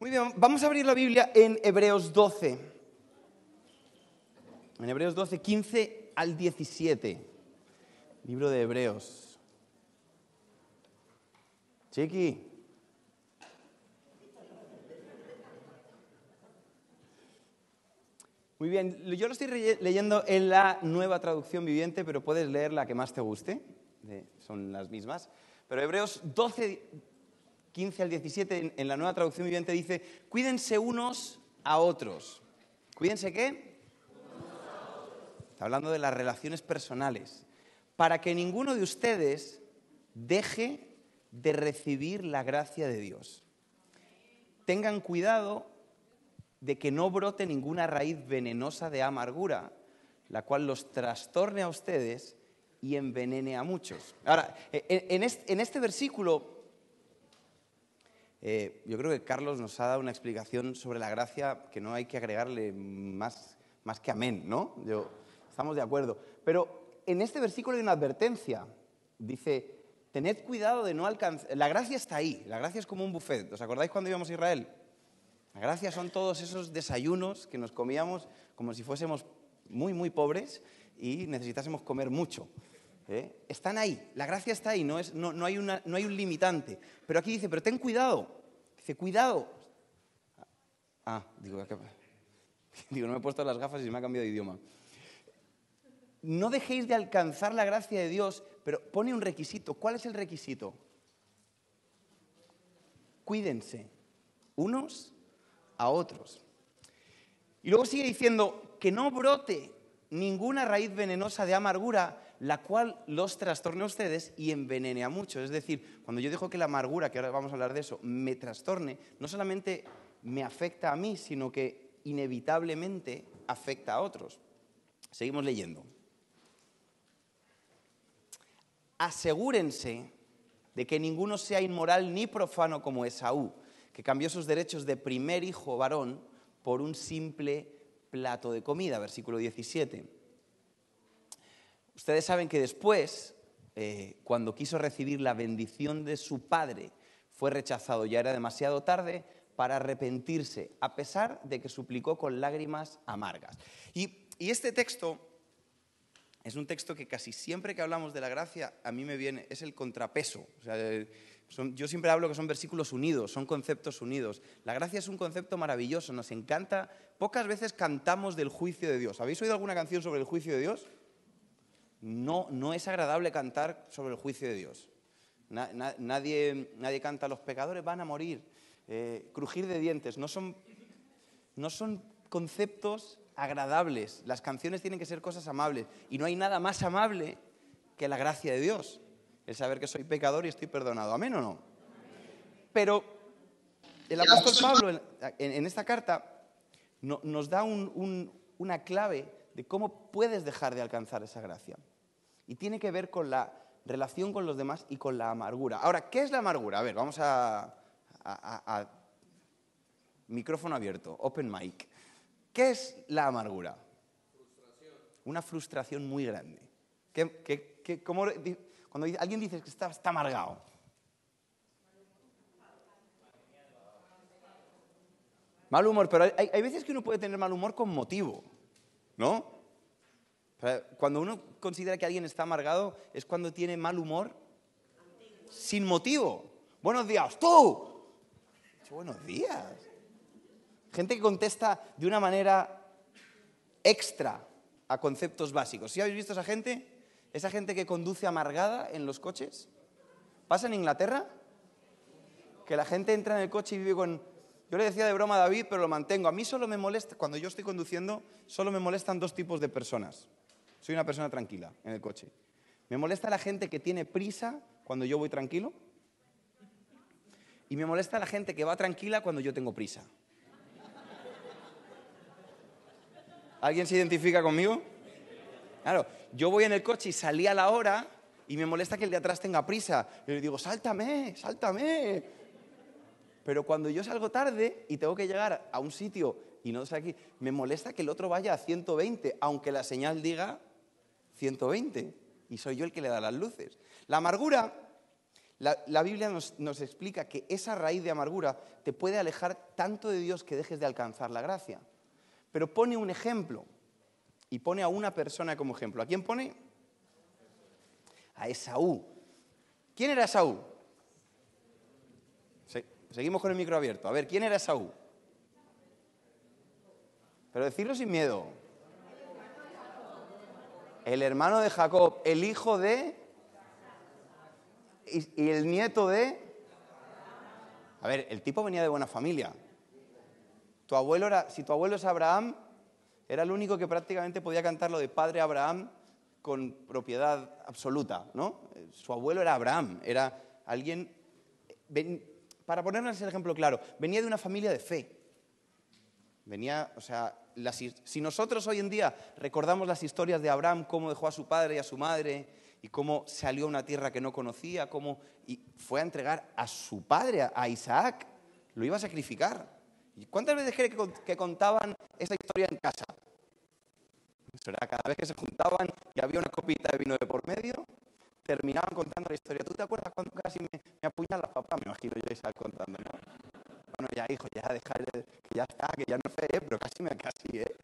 Muy bien, vamos a abrir la Biblia en Hebreos 12. En Hebreos 12, 15 al 17. Libro de Hebreos. Chiqui. Muy bien, yo lo estoy leyendo en la nueva traducción viviente, pero puedes leer la que más te guste, son las mismas. Pero Hebreos 12, 15 al 17, en la nueva traducción viviente dice, cuídense unos a otros. ¿Cuídense qué? Está hablando de las relaciones personales. Para que ninguno de ustedes deje de recibir la gracia de Dios. Tengan cuidado de que no brote ninguna raíz venenosa de amargura, la cual los trastorne a ustedes y envenene a muchos. Ahora, en este, versículo, eh, yo creo que Carlos nos ha dado una explicación sobre la gracia que no hay que agregarle más, más que amén, ¿no? Yo, estamos de acuerdo. Pero en este versículo hay una advertencia. Dice, tened cuidado de no alcanzar... La gracia está ahí, la gracia es como un buffet. ¿Os acordáis cuando íbamos a Israel? La gracia son todos esos desayunos que nos comíamos como si fuésemos muy, muy pobres y necesitásemos comer mucho. ¿eh? Están ahí, la gracia está ahí, no, es, no, no, hay una, no hay un limitante. Pero aquí dice, pero ten cuidado. Cuidado. Ah, digo, digo, no me he puesto las gafas y me ha cambiado de idioma. No dejéis de alcanzar la gracia de Dios, pero pone un requisito. ¿Cuál es el requisito? Cuídense unos a otros. Y luego sigue diciendo que no brote ninguna raíz venenosa de amargura, la cual los trastorne a ustedes y envenene a muchos. Es decir, cuando yo digo que la amargura, que ahora vamos a hablar de eso, me trastorne, no solamente me afecta a mí, sino que inevitablemente afecta a otros. Seguimos leyendo. Asegúrense de que ninguno sea inmoral ni profano como Esaú que cambió sus derechos de primer hijo varón por un simple plato de comida, versículo 17. Ustedes saben que después, eh, cuando quiso recibir la bendición de su padre, fue rechazado, ya era demasiado tarde para arrepentirse, a pesar de que suplicó con lágrimas amargas. Y, este texto es un texto que casi siempre que hablamos de la gracia, a mí me viene, es el contrapeso. Sea, yo siempre hablo que son versículos unidos, son conceptos unidos. La gracia es un concepto maravilloso, nos encanta. Pocas veces cantamos del juicio de Dios. ¿Habéis oído alguna canción sobre el juicio de Dios? No, no es agradable cantar sobre el juicio de Dios. nadie, nadie canta, los pecadores van a morir, eh, crujir de dientes. No son, no son conceptos agradables. Las canciones tienen que ser cosas amables. Y no hay nada más amable que la gracia de Dios el saber que soy pecador y estoy perdonado. ¿Amén o no? Pero el apóstol Pablo en, esta carta nos da una clave de cómo puedes dejar de alcanzar esa gracia. Y tiene que ver con la relación con los demás y con la amargura. Ahora, ¿qué es la amargura? A ver, vamos a, micrófono abierto, open mic. ¿Qué es la amargura? Frustración. Una frustración muy grande. ¿Qué, cómo, cuando alguien dice que está, está amargado. Mal humor, pero hay, veces que uno puede tener mal humor con motivo, ¿no? Cuando uno considera que alguien está amargado es cuando tiene mal humor sin motivo. Buenos días, tú. Buenos días. Gente que contesta de una manera extra a conceptos básicos. ¿Sí habéis visto esa gente? Esa gente que conduce amargada en los coches. ¿Pasa en Inglaterra? Que la gente entra en el coche y vive con... Yo le decía de broma a David, pero lo mantengo. A mí solo me molesta, cuando yo estoy conduciendo, solo me molestan dos tipos de personas. Soy una persona tranquila en el coche. Me molesta la gente que tiene prisa cuando yo voy tranquilo. Y me molesta la gente que va tranquila cuando yo tengo prisa. ¿Alguien se identifica conmigo? Claro, yo voy en el coche y salí a la hora y me molesta que el de atrás tenga prisa. Y le digo, sáltame, sáltame. Pero cuando yo salgo tarde y tengo que llegar a un sitio y no estoy aquí, me molesta que el otro vaya a 120, aunque la señal diga 120. Y soy yo el que le da las luces. La amargura, La, Biblia nos, explica que esa raíz de amargura te puede alejar tanto de Dios que dejes de alcanzar la gracia. Pero pone un ejemplo y pone a una persona como ejemplo. ¿A quién pone? A Esaú. ¿Quién era Esaú? Seguimos con el micro abierto. A ver, ¿quién era Esaú? Pero decirlo sin miedo. El hermano de Jacob, el hijo de... Y, el nieto de... A ver, el tipo venía de buena familia. Tu abuelo era, si tu abuelo es Abraham, era el único que prácticamente podía cantar lo de padre Abraham con propiedad absoluta, ¿no? Su abuelo era Abraham, era alguien, para ponernos el ejemplo claro, venía de una familia de fe. Venía, o sea, si nosotros hoy en día recordamos las historias de Abraham, cómo dejó a su padre y a su madre, y cómo salió a una tierra que no conocía, cómo y fue a entregar a su padre, a Isaac, lo iba a sacrificar. ¿Y cuántas veces cree que contaban esa historia en casa? cada vez que se juntaban y había una copita de vino de por medio, terminaban contando la historia. ¿Tú te acuerdas cuando casi me, me apuñalas, papá? Me imagino yo Isaac contando. Bueno, ya hijo, ya dejar, que ya está, que ya no sé, pero casi me casi, ¿eh?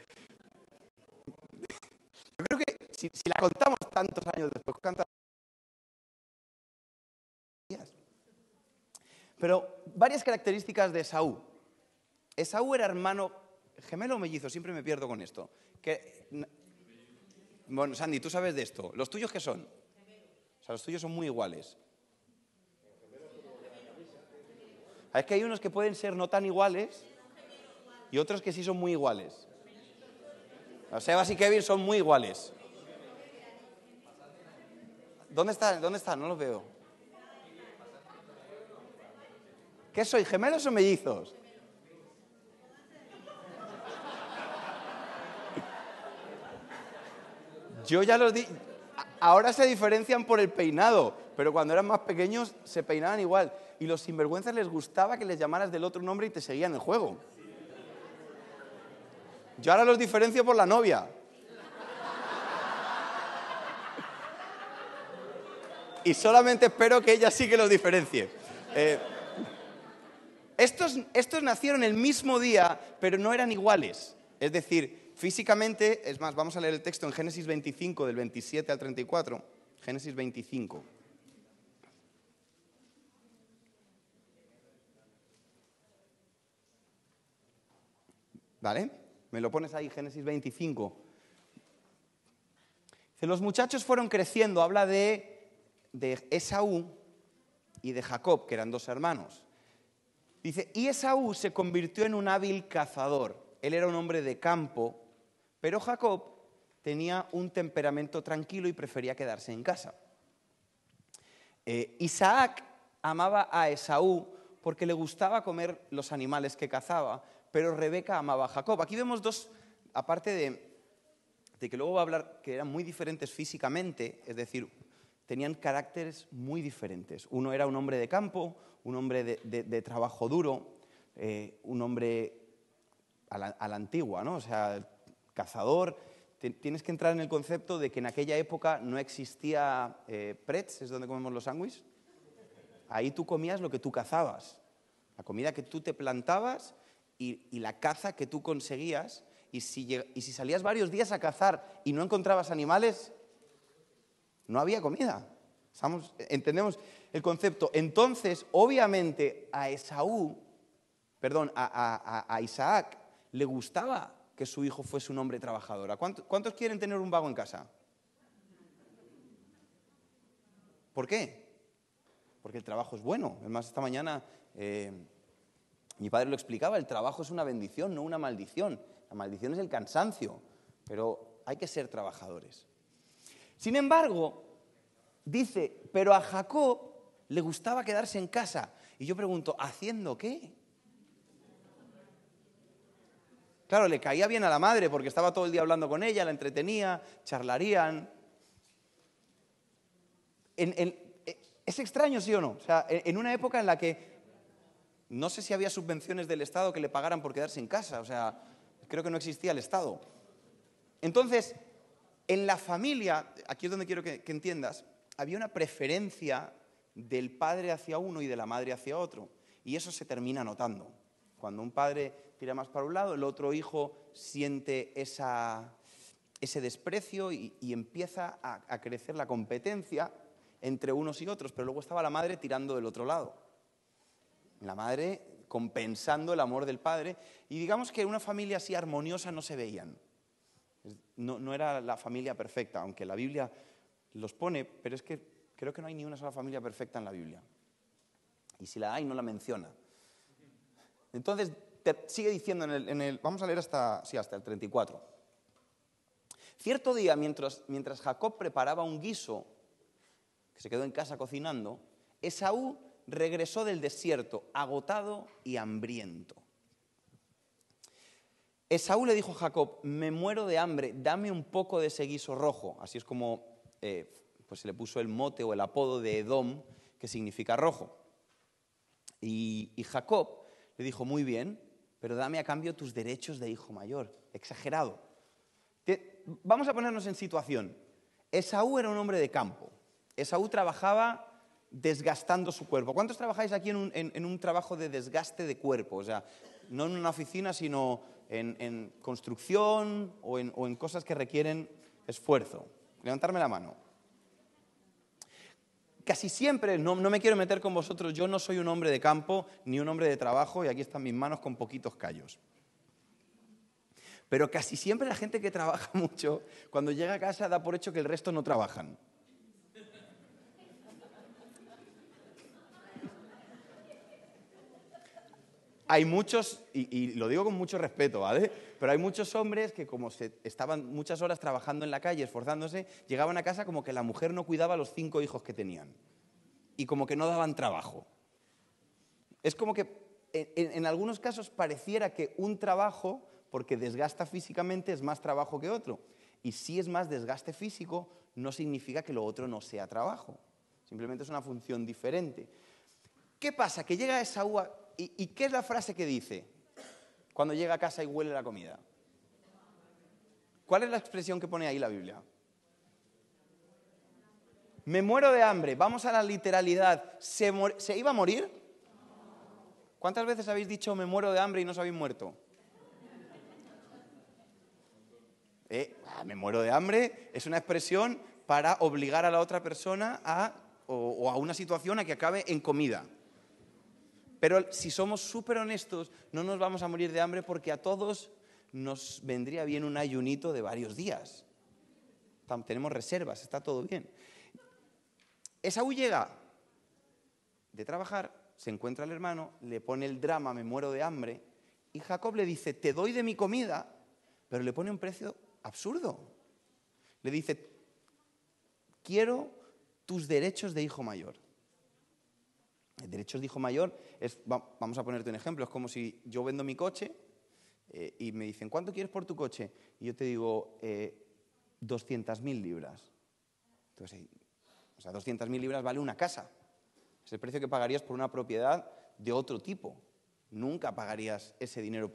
Yo creo que si, la contamos tantos años después, canta Pero varias características de Esaú. Esaú era hermano gemelo o mellizo, siempre me pierdo con esto. Que bueno, Sandy, tú sabes de esto. ¿Los tuyos qué son? O sea, los tuyos son muy iguales. Es que hay unos que pueden ser no tan iguales y otros que sí son muy iguales. O Sebas y Kevin son muy iguales. ¿Dónde están? ¿Dónde están? No los veo. ¿Qué soy? ¿Gemelos o mellizos? Yo ya los di. Ahora se diferencian por el peinado, pero cuando eran más pequeños se peinaban igual. Y los sinvergüenzas les gustaba que les llamaras del otro nombre y te seguían el juego. Yo ahora los diferencio por la novia. Y solamente espero que ella sí que los diferencie. Eh, estos, estos nacieron el mismo día, pero no eran iguales. Es decir, Físicamente, es más, vamos a leer el texto en Génesis 25, del 27 al 34. Génesis 25. ¿Vale? Me lo pones ahí, Génesis 25. Dice, los muchachos fueron creciendo, habla de, de Esaú y de Jacob, que eran dos hermanos. Dice, y Esaú se convirtió en un hábil cazador. Él era un hombre de campo pero Jacob tenía un temperamento tranquilo y prefería quedarse en casa. Eh, Isaac amaba a Esaú porque le gustaba comer los animales que cazaba, pero Rebeca amaba a Jacob. Aquí vemos dos, aparte de, que luego va a hablar que eran muy diferentes físicamente, es decir, tenían caracteres muy diferentes. Uno era un hombre de campo, un hombre de, trabajo duro, eh, un hombre a la, antigua, ¿no? O sea, cazador, tienes que entrar en el concepto de que en aquella época no existía eh, Pretz, es donde comemos los sándwiches. Ahí tú comías lo que tú cazabas, la comida que tú te plantabas y, la caza que tú conseguías. Y si, y si salías varios días a cazar y no encontrabas animales, no había comida. entendemos el concepto. Entonces, obviamente, a Esaú, perdón, a, Isaac le gustaba que su hijo fuese un hombre trabajador. ¿Cuántos quieren tener un vago en casa? ¿Por qué? Porque el trabajo es bueno. Es más, esta mañana eh, mi padre lo explicaba, el trabajo es una bendición, no una maldición. La maldición es el cansancio, pero hay que ser trabajadores. Sin embargo, dice, pero a Jacob le gustaba quedarse en casa. Y yo pregunto, ¿haciendo qué? Claro, le caía bien a la madre porque estaba todo el día hablando con ella, la entretenía, charlarían. ¿Es extraño, sí o no? O sea, en una época en la que no sé si había subvenciones del Estado que le pagaran por quedarse en casa, o sea, creo que no existía el Estado. Entonces, en la familia, aquí es donde quiero que, entiendas, había una preferencia del padre hacia uno y de la madre hacia otro. Y eso se termina notando. Cuando un padre tira más para un lado, el otro hijo siente ese desprecio y, empieza a, crecer la competencia entre unos y otros, pero luego estaba la madre tirando del otro lado. La madre compensando el amor del padre y digamos que una familia así armoniosa no se veían. No, no, era la familia perfecta, aunque la Biblia los pone, pero es que creo que no hay ni una sola familia perfecta en la Biblia. Y si la hay, no la menciona. Entonces, sigue diciendo en el, Vamos a leer hasta, sí, hasta el 34. Cierto día, mientras, mientras Jacob preparaba un guiso, que se quedó en casa cocinando, Esaú regresó del desierto, agotado y hambriento. Esaú le dijo a Jacob, me muero de hambre, dame un poco de ese guiso rojo. Así es como eh, pues se le puso el mote o el apodo de Edom, que significa rojo. Y, Jacob le dijo, muy bien, pero dame a cambio tus derechos de hijo mayor. Exagerado. vamos a ponernos en situación. Esaú era un hombre de campo. Esaú trabajaba desgastando su cuerpo. ¿Cuántos trabajáis aquí en un, trabajo de desgaste de cuerpo? O sea, no en una oficina, sino en, construcción o en cosas que requieren esfuerzo. Levantarme la mano casi siempre, no, me quiero meter con vosotros, yo no soy un hombre de campo ni un hombre de trabajo y aquí están mis manos con poquitos callos. Pero casi siempre la gente que trabaja mucho, cuando llega a casa da por hecho que el resto no trabajan. Hay muchos, y, lo digo con mucho respeto, ¿vale? Pero hay muchos hombres que como se, estaban muchas horas trabajando en la calle, esforzándose, llegaban a casa como que la mujer no cuidaba a los cinco hijos que tenían. Y como que no daban trabajo. Es como que en, algunos casos pareciera que un trabajo, porque desgasta físicamente, es más trabajo que otro. Y si es más desgaste físico, no significa que lo otro no sea trabajo. Simplemente es una función diferente. ¿Qué pasa? Que llega esa uva ¿Y, qué es la frase que dice cuando llega a casa y huele la comida? ¿Cuál es la expresión que pone ahí la Biblia? Me muero de hambre. Vamos a la literalidad. ¿Se, iba a morir? ¿Cuántas veces habéis dicho me muero de hambre y no os habéis muerto? Eh, ah, me muero de hambre es una expresión para obligar a la otra persona a, o a una situación a que acabe en comida. Pero si somos súper honestos, no nos vamos a morir de hambre porque a todos nos vendría bien un ayunito de varios días. Tenemos reservas, está todo bien. Esaú llega de trabajar, se encuentra el hermano, le pone el drama, me muero de hambre, y Jacob le dice, te doy de mi comida, pero le pone un precio absurdo. Le dice, quiero tus derechos de hijo mayor. Derechos de hijo mayor es, vamos a ponerte un ejemplo, es como si yo vendo mi coche eh, y me dicen, ¿cuánto quieres por tu coche? Y yo te digo, eh, 200.000 libras. Entonces, o sea, 200.000 libras vale una casa. Es el precio que pagarías por una propiedad de otro tipo. Nunca pagarías ese dinero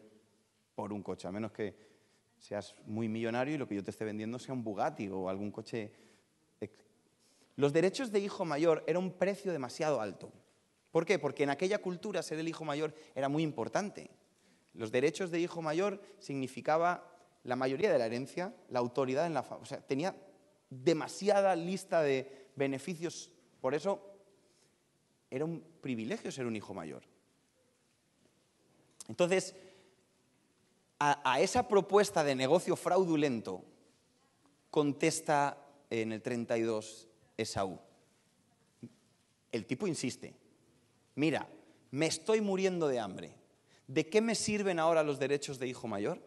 por un coche, a menos que seas muy millonario y lo que yo te esté vendiendo sea un Bugatti o algún coche. Los derechos de hijo mayor era un precio demasiado alto. ¿Por qué? Porque en aquella cultura ser el hijo mayor era muy importante. Los derechos de hijo mayor significaba la mayoría de la herencia, la autoridad en la familia. O sea, tenía demasiada lista de beneficios. Por eso era un privilegio ser un hijo mayor. Entonces, a, a esa propuesta de negocio fraudulento contesta en el 32 Esaú. El tipo insiste, mira, me estoy muriendo de hambre. ¿De qué me sirven ahora los derechos de hijo mayor?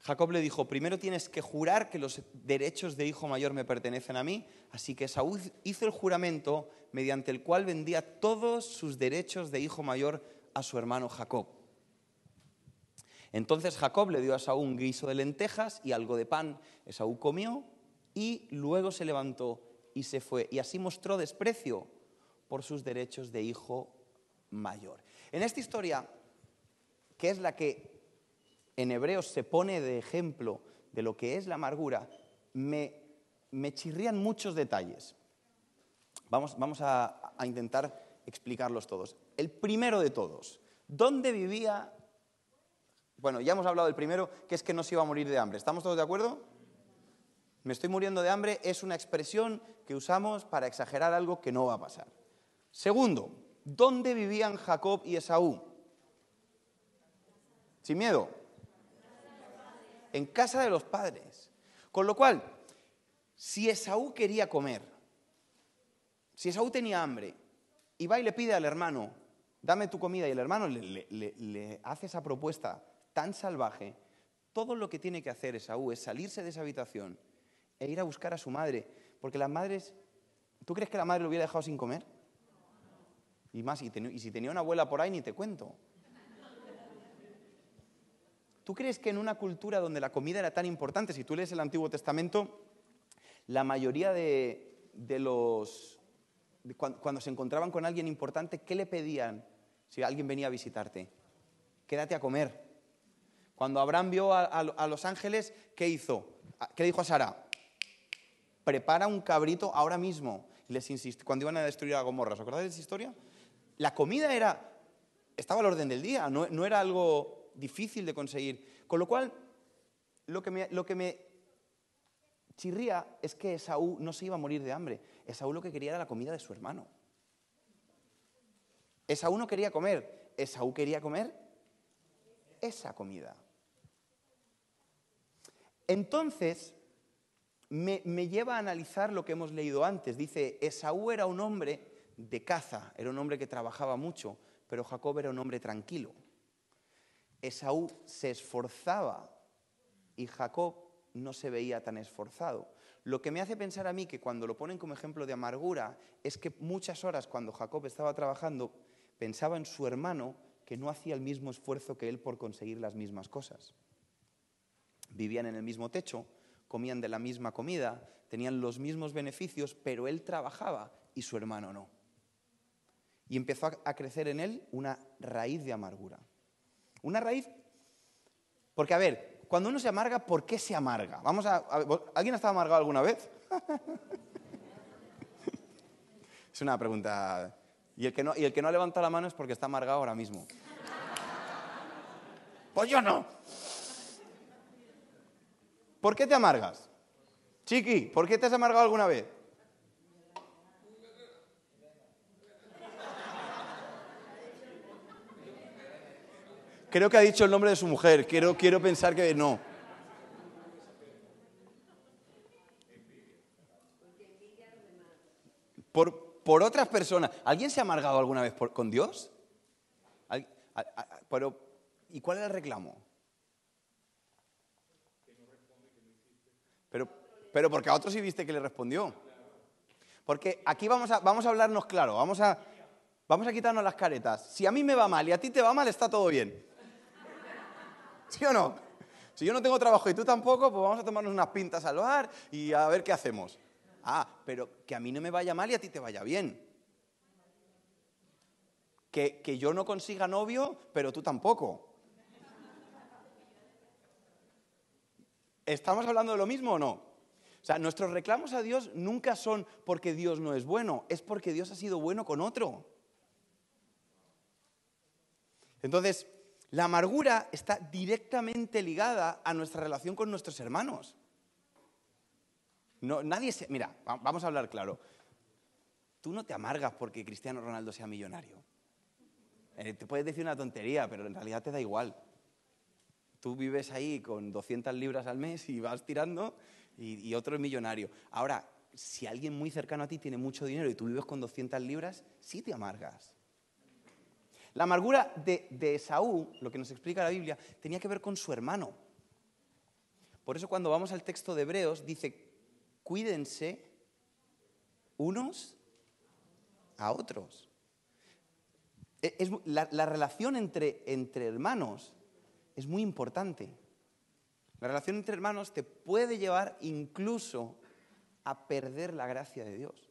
Jacob le dijo, primero tienes que jurar que los derechos de hijo mayor me pertenecen a mí, así que Saúl hizo el juramento mediante el cual vendía todos sus derechos de hijo mayor a su hermano Jacob. Entonces Jacob le dio a Saúl un guiso de lentejas y algo de pan. Esaú comió y luego se levantó y se fue. Y así mostró desprecio por sus derechos de hijo mayor. En esta historia, que es la que en Hebreos se pone de ejemplo de lo que es la amargura, me, me chirrían muchos detalles. Vamos, vamos a, a intentar explicarlos todos. El primero de todos. ¿Dónde vivía? Bueno, ya hemos hablado del primero, que es que no se iba a morir de hambre. ¿Estamos todos de acuerdo? Me estoy muriendo de hambre es una expresión que usamos para exagerar algo que no va a pasar. Segundo, ¿dónde vivían Jacob y Esaú? Sin miedo. En casa de los padres. Con lo cual, si Esaú quería comer, si Esaú tenía hambre y va y le pide al hermano, dame tu comida, y el hermano le, le hace esa propuesta tan salvaje, todo lo que tiene que hacer Esaú es salirse de esa habitación e ir a buscar a su madre. Porque las madres, ¿tú crees que la madre lo hubiera dejado sin comer? Y más, y, si tenía una abuela por ahí, ni te cuento. ¿Tú crees que en una cultura donde la comida era tan importante, si tú lees el Antiguo Testamento, la mayoría de, los... cuando, se encontraban con alguien importante, ¿qué le pedían si alguien venía a visitarte? Quédate a comer. Cuando Abraham vio a, a los ángeles, ¿qué hizo? ¿Qué dijo a Sara? prepara un cabrito ahora mismo. Y les insiste, cuando iban a destruir a Gomorra, ¿os acordáis de esa historia? La comida era, estaba al orden del día, no, era algo difícil de conseguir. Con lo cual, lo que, me, lo que me chirría es que Esaú no se iba a morir de hambre. Esaú lo que quería era la comida de su hermano. Esaú no quería comer, Esaú quería comer esa comida. Entonces, me, lleva a analizar lo que hemos leído antes. Dice, Esaú era un hombre de caza, era un hombre que trabajaba mucho, pero Jacob era un hombre tranquilo. Esaú se esforzaba y Jacob no se veía tan esforzado. Lo que me hace pensar a mí que cuando lo ponen como ejemplo de amargura es que muchas horas cuando Jacob estaba trabajando pensaba en su hermano que no hacía el mismo esfuerzo que él por conseguir las mismas cosas. Vivían en el mismo techo, comían de la misma comida, tenían los mismos beneficios, pero él trabajaba y su hermano no. Y empezó a crecer en él una raíz de amargura. Una raíz, porque a ver, cuando uno se amarga, ¿por qué se amarga? Vamos a, ¿Alguien ha estado amargado alguna vez? es una pregunta. Y el, que no, y el que no ha levantado la mano es porque está amargado ahora mismo. pues yo no. ¿Por qué te amargas? Chiqui, ¿por qué te has amargado alguna vez? Creo que ha dicho el nombre de su mujer. Quiero, quiero pensar que no. Por, por otras personas. ¿Alguien se ha amargado alguna vez con Dios? Pero, ¿Y cuál es el reclamo? Pero, pero porque a otros sí viste que le respondió. Porque aquí vamos a, vamos a hablarnos claro, vamos a, vamos a quitarnos las caretas. Si a mí me va mal y a ti te va mal, está todo bien. ¿Sí o no? Si yo no tengo trabajo y tú tampoco, pues vamos a tomarnos unas pintas al bar y a ver qué hacemos. Ah, pero que a mí no me vaya mal y a ti te vaya bien. Que, que yo no consiga novio, pero tú tampoco. ¿Estamos hablando de lo mismo o no? O sea, nuestros reclamos a Dios nunca son porque Dios no es bueno, es porque Dios ha sido bueno con otro. Entonces, la amargura está directamente ligada a nuestra relación con nuestros hermanos. No, nadie se. Mira, vamos a hablar claro. Tú no te amargas porque Cristiano Ronaldo sea millonario. Eh, te puedes decir una tontería, pero en realidad te da igual. Tú vives ahí con 200 libras al mes y vas tirando y, otro es millonario. Ahora, si alguien muy cercano a ti tiene mucho dinero y tú vives con 200 libras, sí te amargas. La amargura de, de Esaú, lo que nos explica la Biblia, tenía que ver con su hermano. Por eso cuando vamos al texto de Hebreos dice, cuídense unos a otros. E, la, relación entre, entre hermanos es muy importante. La relación entre hermanos te puede llevar incluso a perder la gracia de Dios.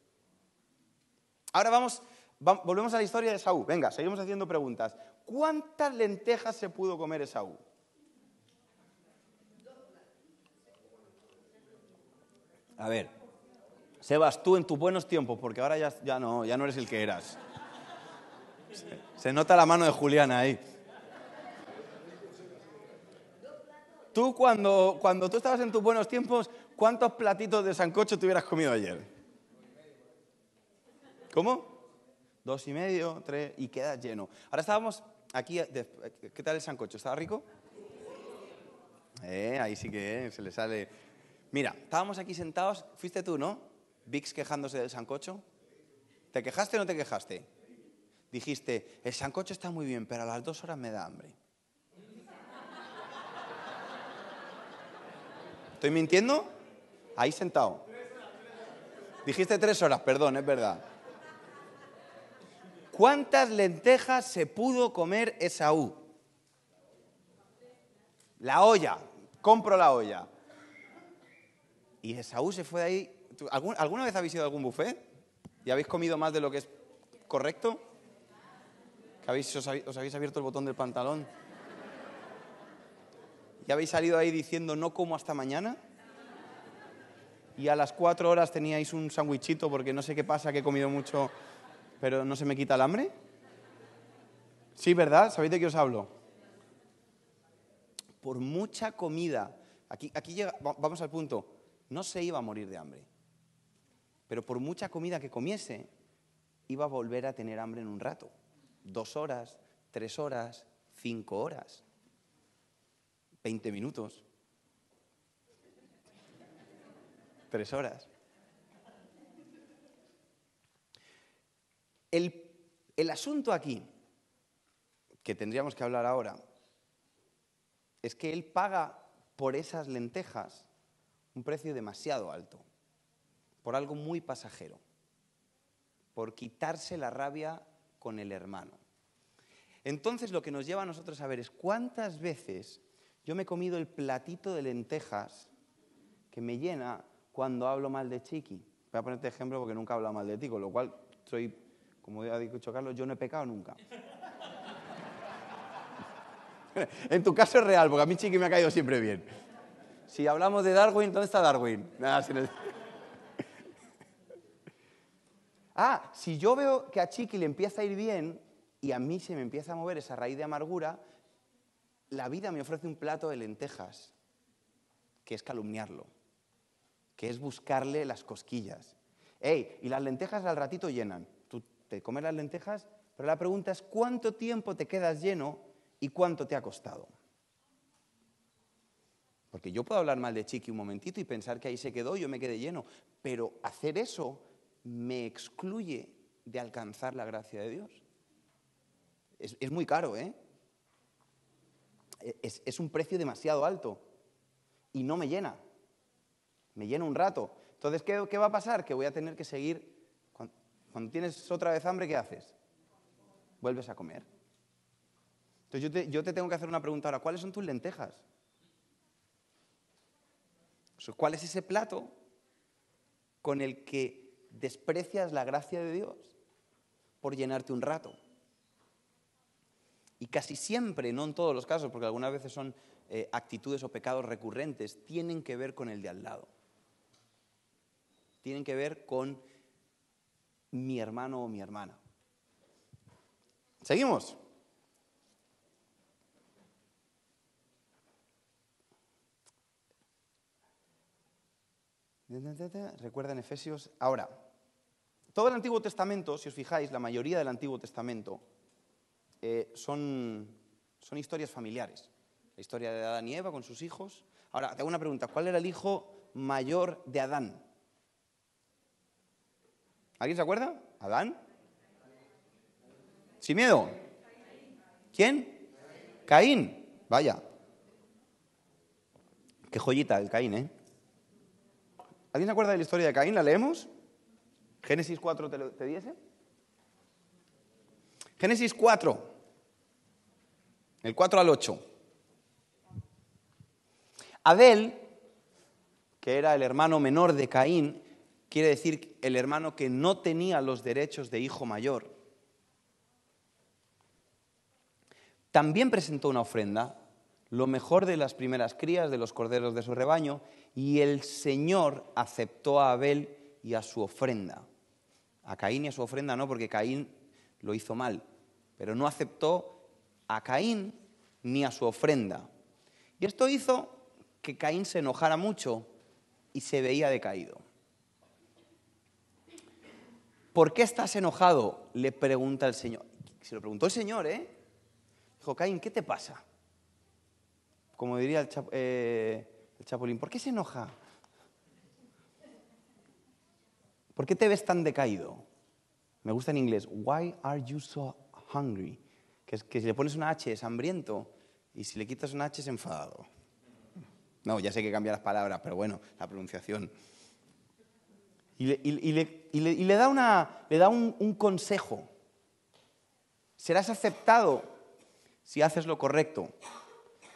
Ahora vamos, volvemos a la historia de Esaú. Venga, seguimos haciendo preguntas. ¿Cuántas lentejas se pudo comer Esaú? A ver, Sebas, tú en tus buenos tiempos, porque ahora ya, ya, no, ya no eres el que eras. Se, nota la mano de Juliana ahí. Tú cuando, cuando tú estabas en tus buenos tiempos, ¿cuántos platitos de sancocho te hubieras comido ayer? ¿Cómo? Dos y medio, tres, y queda lleno. Ahora estábamos aquí, ¿qué tal el sancocho? ¿Estaba rico? Eh, ahí sí que eh, se le sale. Mira, estábamos aquí sentados, fuiste tú, ¿no? Vix quejándose del sancocho. ¿Te quejaste o no te quejaste? Dijiste, el sancocho está muy bien, pero a las dos horas me da hambre. ¿Estoy mintiendo? Ahí sentado. Dijiste tres horas, perdón, es verdad. ¿Cuántas lentejas se pudo comer Esaú? La olla. Compro la olla. Y Esaú se fue de ahí. ¿Tú- algún- ¿Alguna vez habéis ido a algún buffet? ¿Y habéis comido más de lo que es correcto? ¿Que habéis, os, habéis, abierto el botón del pantalón? ¿Y habéis salido ahí diciendo no como hasta mañana? Y a las cuatro horas teníais un sándwichito porque no sé qué pasa, que he comido mucho, pero no se me quita el hambre. Sí, ¿verdad? ¿Sabéis de qué os hablo? Por mucha comida, aquí, aquí llega- va- vamos al punto, no se iba a morir de hambre, pero por mucha comida que comiese, iba a volver a tener hambre en un rato. Dos horas, tres horas, cinco horas, veinte minutos, tres horas. El, asunto aquí, que tendríamos que hablar ahora, es que él paga por esas lentejas un precio demasiado alto, por algo muy pasajero, por quitarse la rabia con el hermano. Entonces lo que nos lleva a nosotros a ver es cuántas veces yo me he comido el platito de lentejas que me llena cuando hablo mal de Chiqui. Voy a ponerte ejemplo porque nunca he hablado mal de ti, con lo cual soy, como ha dicho Carlos, yo no he pecado nunca. en tu caso es real, porque a mí Chiqui me ha caído siempre bien. Si hablamos de Darwin, ¿dónde está Darwin? Nada, si no- ah, si yo veo que a Chiqui le empieza a ir bien y a mí se me empieza a mover esa raíz de amargura, la vida me ofrece un plato de lentejas, que es calumniarlo, que es buscarle las cosquillas. ¡Ey! Y las lentejas al ratito llenan. Te comes las lentejas, pero la pregunta es cuánto tiempo te quedas lleno y cuánto te ha costado. Porque yo puedo hablar mal de Chiqui un momentito y pensar que ahí se quedó yo me quedé lleno, pero hacer eso me excluye de alcanzar la gracia de Dios. Es, es muy caro, ¿eh? Es, es un precio demasiado alto y no me llena. Me llena un rato. Entonces, ¿qué, qué va a pasar? Que voy a tener que seguir. Cuando, tienes otra vez hambre, ¿qué haces? Vuelves a comer. Entonces, yo te, tengo que hacer una pregunta ahora. ¿Cuáles son tus lentejas? ¿Cuál es ese plato con el que desprecias la gracia de Dios por llenarte un rato? Y casi siempre, no en todos los casos, porque algunas veces son eh, actitudes o pecados recurrentes, tienen que ver con el de al lado. Tienen que ver con mi hermano o mi hermana. ¿Seguimos? Recuerdan Efesios. Ahora, todo el Antiguo Testamento, si os fijáis, la mayoría del Antiguo Testamento eh, son, son historias familiares. La historia de Adán y Eva con sus hijos. Ahora, te hago una pregunta. ¿Cuál era el hijo mayor de Adán? ¿Alguien se acuerda? ¿Adán? ¿Sin miedo? ¿Quién? Caín. Vaya. Qué joyita el Caín, ¿eh? ¿Alguien se acuerda de la historia de Caín? ¿La leemos? Génesis 4 te, diese. Génesis 4, el 4 al 8. Abel, que era el hermano menor de Caín, quiere decir el hermano que no tenía los derechos de hijo mayor, también presentó una ofrenda, lo mejor de las primeras crías de los corderos de su rebaño, y el Señor aceptó a Abel y a su ofrenda. A Caín y a su ofrenda no, porque Caín lo hizo mal, pero no aceptó a Caín ni a su ofrenda. Y esto hizo que Caín se enojara mucho y se veía decaído. ¿Por qué estás enojado? Le pregunta el Señor. Se lo preguntó el Señor, ¿eh? Dijo, Caín, ¿qué te pasa? Como diría el, eh, el Chapulín, ¿por qué se enoja? ¿Por qué te ves tan decaído? Me gusta en inglés, why are you so hungry? Que si le pones una H es hambriento y si le quitas una H es enfadado. No, ya sé que cambia las palabras, pero bueno, la pronunciación. Y le, le da un, un consejo. Serás aceptado si haces lo correcto,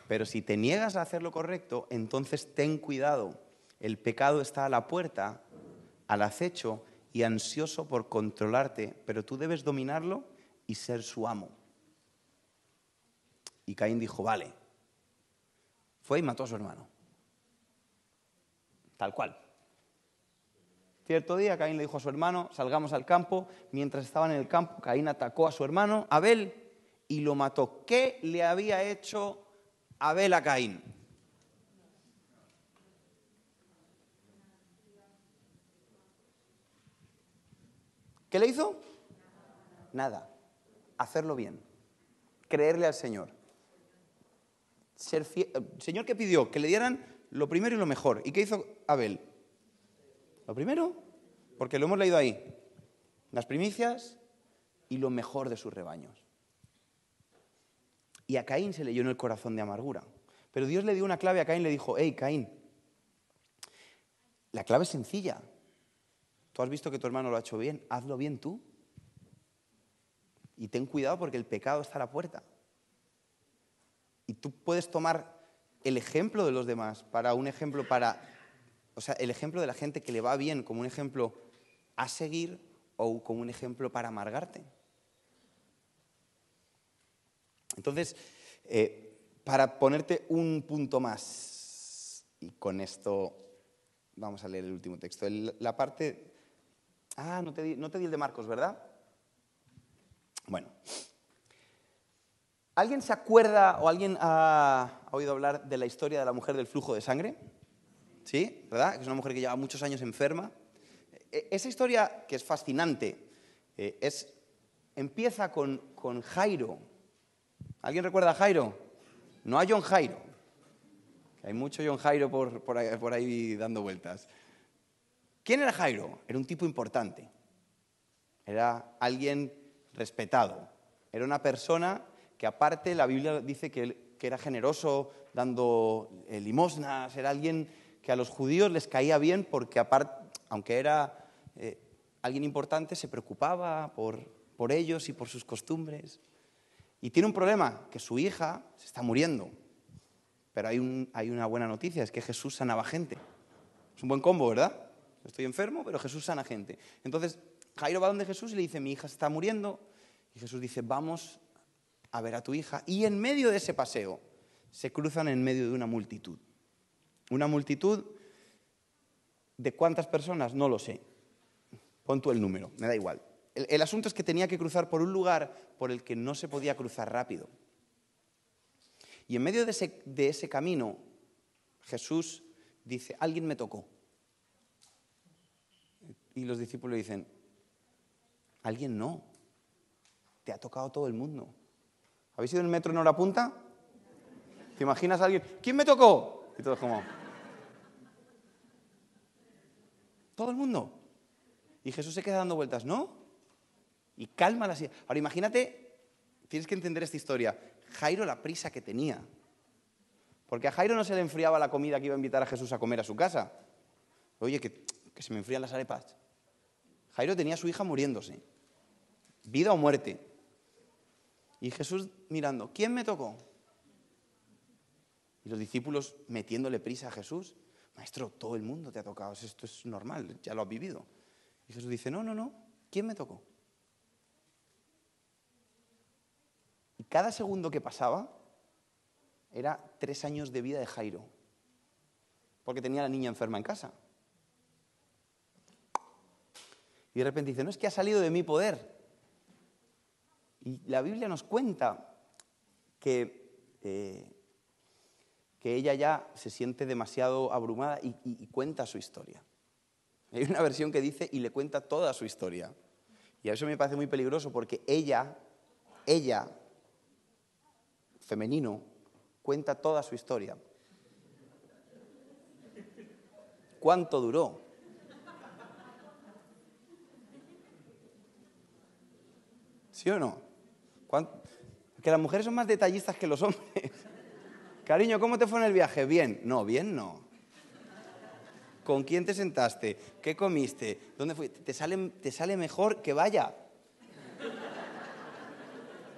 pero si te niegas a hacer lo correcto, entonces ten cuidado. El pecado está a la puerta, al acecho y ansioso por controlarte, pero tú debes dominarlo y ser su amo. Y Caín dijo, vale. Fue y mató a su hermano. Tal cual. Cierto día Caín le dijo a su hermano, salgamos al campo. Mientras estaban en el campo, Caín atacó a su hermano, Abel, y lo mató. ¿Qué le había hecho Abel a Caín? ¿Qué le hizo? Nada. Hacerlo bien. Creerle al Señor. Ser Señor que pidió que le dieran lo primero y lo mejor. ¿Y qué hizo Abel? Lo primero, porque lo hemos leído ahí, las primicias y lo mejor de sus rebaños. Y a Caín se le llenó el corazón de amargura. Pero Dios le dio una clave a Caín, le dijo, hey Caín, la clave es sencilla. Tú has visto que tu hermano lo ha hecho bien, hazlo bien tú. Y ten cuidado porque el pecado está a la puerta. Y tú puedes tomar el ejemplo de los demás para un ejemplo para o sea, el ejemplo de la gente que le va bien como un ejemplo a seguir o como un ejemplo para amargarte. Entonces, eh, para ponerte un punto más, y con esto vamos a leer el último texto, la parte... Ah, no te, di, no te di el de Marcos, ¿verdad? Bueno. ¿Alguien se acuerda o alguien ha oído hablar de la historia de la mujer del flujo de sangre? ¿Sí? ¿Verdad? Es una mujer que lleva muchos años enferma. E, esa historia, que es fascinante, eh, es, empieza con, con Jairo. ¿Alguien recuerda a Jairo? No a John Jairo. Hay mucho John Jairo por, por, ahí, por ahí dando vueltas. ¿Quién era Jairo? Era un tipo importante. Era alguien respetado. Era una persona que aparte la Biblia dice que, que era generoso dando eh, limosnas, era alguien que a los judíos les caía bien porque, aunque era eh, alguien importante, se preocupaba por, por ellos y por sus costumbres. Y tiene un problema, que su hija se está muriendo. Pero hay, un, hay una buena noticia, es que Jesús sanaba gente. Es un buen combo, ¿verdad? Estoy enfermo, pero Jesús sana gente. Entonces, Jairo va donde Jesús y le dice, mi hija se está muriendo. Y Jesús dice, vamos a ver a tu hija. Y en medio de ese paseo, se cruzan en medio de una multitud. Una multitud de cuántas personas, no lo sé. Pon tú el número, me da igual. El, asunto es que tenía que cruzar por un lugar por el que no se podía cruzar rápido. Y en medio de ese, camino, Jesús dice, alguien me tocó. Y los discípulos dicen, alguien no, te ha tocado todo el mundo. ¿Habéis ido en el metro en hora punta? ¿Te imaginas alguien? ¿Quién me tocó? Y todos como... Todo el mundo. Y Jesús se queda dando vueltas, ¿no? Y calma la Ahora imagínate, tienes que entender esta historia. Jairo la prisa que tenía. Porque a Jairo no se le enfriaba la comida que iba a invitar a Jesús a comer a su casa. Oye, que, que se me enfrían las arepas. Jairo tenía a su hija muriéndose. Vida o muerte. Y Jesús mirando, ¿quién me tocó? Y los discípulos metiéndole prisa a Jesús. Maestro, todo el mundo te ha tocado, esto es normal, ya lo has vivido. Y Jesús dice, no, no, no, ¿quién me tocó? Y cada segundo que pasaba era tres años de vida de Jairo, porque tenía a la niña enferma en casa. Y de repente dice, no es que ha salido de mi poder. Y la Biblia nos cuenta que, eh, que ella ya se siente demasiado abrumada y, cuenta su historia. Hay una versión que dice y le cuenta toda su historia. Y a eso me parece muy peligroso porque ella, ella, femenino, cuenta toda su historia. ¿Cuánto duró? ¿Sí o no? Que las mujeres son más detallistas que los hombres. Cariño, ¿cómo te fue en el viaje? Bien. No, bien no. ¿Con quién te sentaste? ¿Qué comiste? ¿Dónde fuiste? ¿Te sale, te sale mejor que vaya?